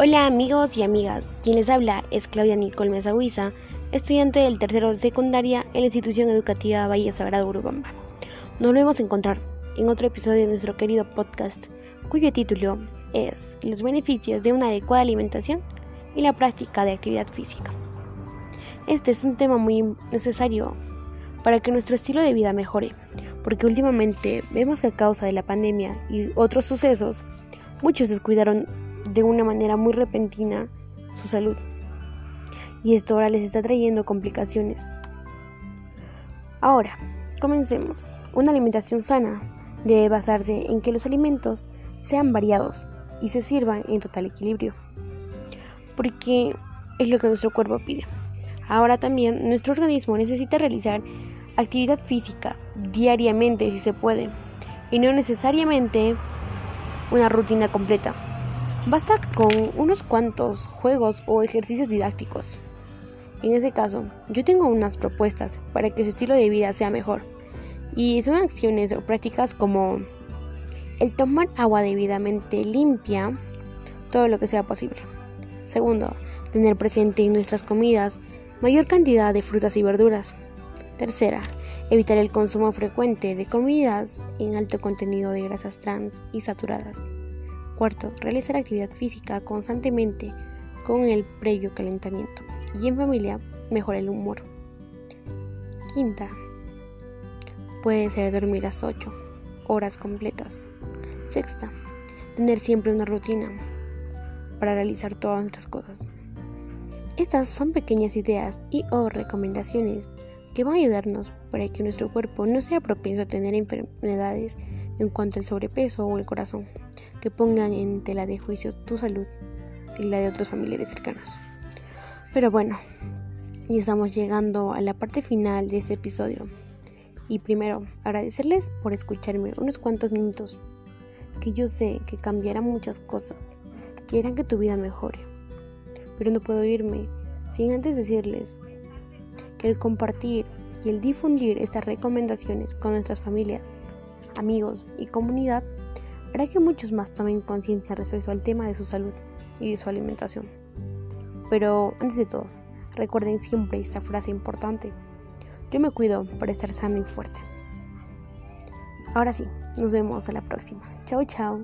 Hola amigos y amigas, quien les habla es Claudia Nicole Mesahuiza, estudiante del tercero de secundaria en la institución educativa Valle Sagrado Urubamba. Nos volvemos a encontrar en otro episodio de nuestro querido podcast, cuyo título es Los beneficios de una adecuada alimentación y la práctica de actividad física. Este es un tema muy necesario para que nuestro estilo de vida mejore, porque últimamente vemos que a causa de la pandemia y otros sucesos, muchos descuidaron de una manera muy repentina su salud. Y esto ahora les está trayendo complicaciones. Ahora, comencemos. Una alimentación sana debe basarse en que los alimentos sean variados y se sirvan en total equilibrio. Porque es lo que nuestro cuerpo pide. Ahora también nuestro organismo necesita realizar actividad física diariamente si se puede y no necesariamente una rutina completa. Basta con unos cuantos juegos o ejercicios didácticos. En ese caso, yo tengo unas propuestas para que su estilo de vida sea mejor. Y son acciones o prácticas como el tomar agua debidamente limpia, todo lo que sea posible. Segundo, tener presente en nuestras comidas mayor cantidad de frutas y verduras. Tercera, evitar el consumo frecuente de comidas en alto contenido de grasas trans y saturadas. Cuarto, realizar actividad física constantemente con el previo calentamiento. Y en familia, mejora el humor. Quinta, puede ser dormir las 8 horas completas. Sexta, tener siempre una rutina para realizar todas nuestras cosas. Estas son pequeñas ideas y o recomendaciones que van a ayudarnos para que nuestro cuerpo no sea propenso a tener enfermedades en cuanto al sobrepeso o el corazón, que pongan en tela de juicio tu salud y la de otros familiares cercanos. Pero bueno, ya estamos llegando a la parte final de este episodio. Y primero, agradecerles por escucharme unos cuantos minutos, que yo sé que cambiarán muchas cosas, que que tu vida mejore. Pero no puedo irme sin antes decirles que el compartir y el difundir estas recomendaciones con nuestras familias amigos y comunidad hará que muchos más tomen conciencia respecto al tema de su salud y de su alimentación. Pero antes de todo, recuerden siempre esta frase importante. Yo me cuido para estar sano y fuerte. Ahora sí, nos vemos a la próxima. Chao, chao.